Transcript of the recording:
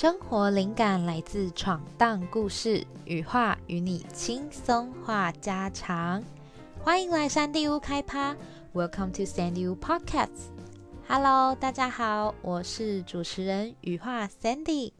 生活灵感来自闯荡故事，羽化与你轻松话家常。欢迎来山地屋开趴，Welcome to Sandy Wu Podcast。Hello，大家好，我是主持人羽化 Sandy。